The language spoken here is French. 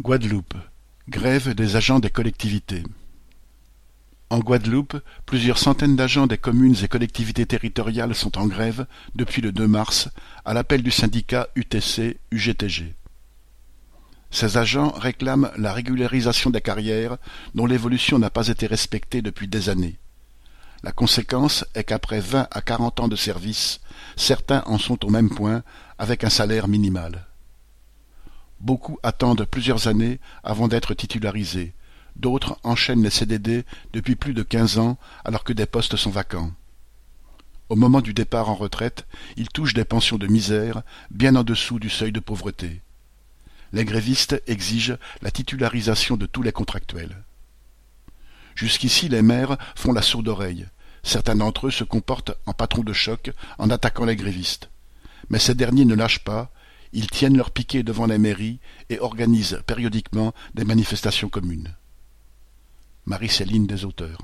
Guadeloupe: grève des agents des collectivités. En Guadeloupe, plusieurs centaines d'agents des communes et collectivités territoriales sont en grève depuis le 2 mars à l'appel du syndicat UTC-UGTG. Ces agents réclament la régularisation des carrières dont l'évolution n'a pas été respectée depuis des années. La conséquence est qu'après vingt à quarante ans de service, certains en sont au même point avec un salaire minimal. Beaucoup attendent plusieurs années avant d'être titularisés, d'autres enchaînent les CDD depuis plus de quinze ans alors que des postes sont vacants. Au moment du départ en retraite, ils touchent des pensions de misère bien en dessous du seuil de pauvreté. Les grévistes exigent la titularisation de tous les contractuels. Jusqu'ici les maires font la sourde oreille. Certains d'entre eux se comportent en patrons de choc en attaquant les grévistes. Mais ces derniers ne lâchent pas ils tiennent leur piquet devant la mairie et organisent périodiquement des manifestations communes. Marie-Céline des auteurs.